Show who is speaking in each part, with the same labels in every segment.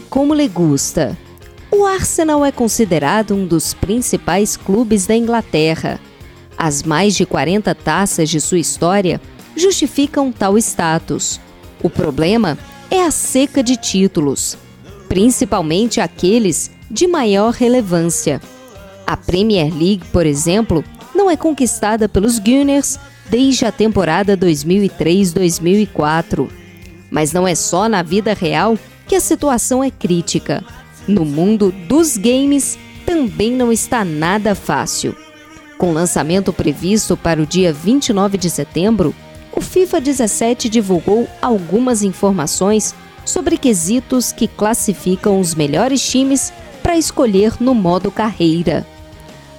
Speaker 1: Como le gusta. O Arsenal é considerado um dos principais clubes da Inglaterra. As mais de 40 taças de sua história justificam tal status. O problema é a seca de títulos, principalmente aqueles de maior relevância. A Premier League, por exemplo, não é conquistada pelos Gunners desde a temporada 2003-2004. Mas não é só na vida real que a situação é crítica. No mundo dos games também não está nada fácil. Com lançamento previsto para o dia 29 de setembro, o FIFA 17 divulgou algumas informações sobre quesitos que classificam os melhores times para escolher no modo carreira.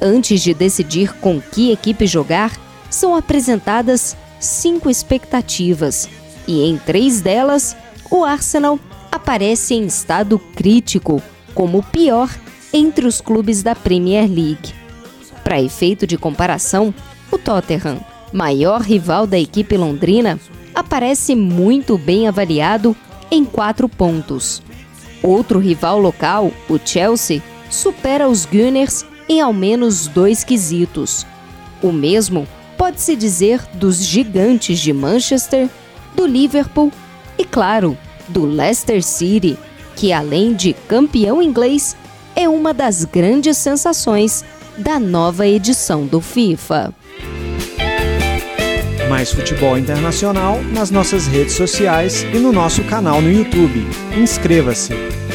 Speaker 1: Antes de decidir com que equipe jogar, são apresentadas cinco expectativas, e em três delas, o Arsenal aparece em estado crítico, como o pior entre os clubes da Premier League. Para efeito de comparação, o Tottenham, maior rival da equipe londrina, aparece muito bem avaliado em quatro pontos. Outro rival local, o Chelsea, supera os Gunners em ao menos dois quesitos. O mesmo pode-se dizer dos gigantes de Manchester, do Liverpool e, claro, do Leicester City, que além de campeão inglês, é uma das grandes sensações da nova edição do FIFA.
Speaker 2: Mais futebol internacional nas nossas redes sociais e no nosso canal no YouTube. Inscreva-se!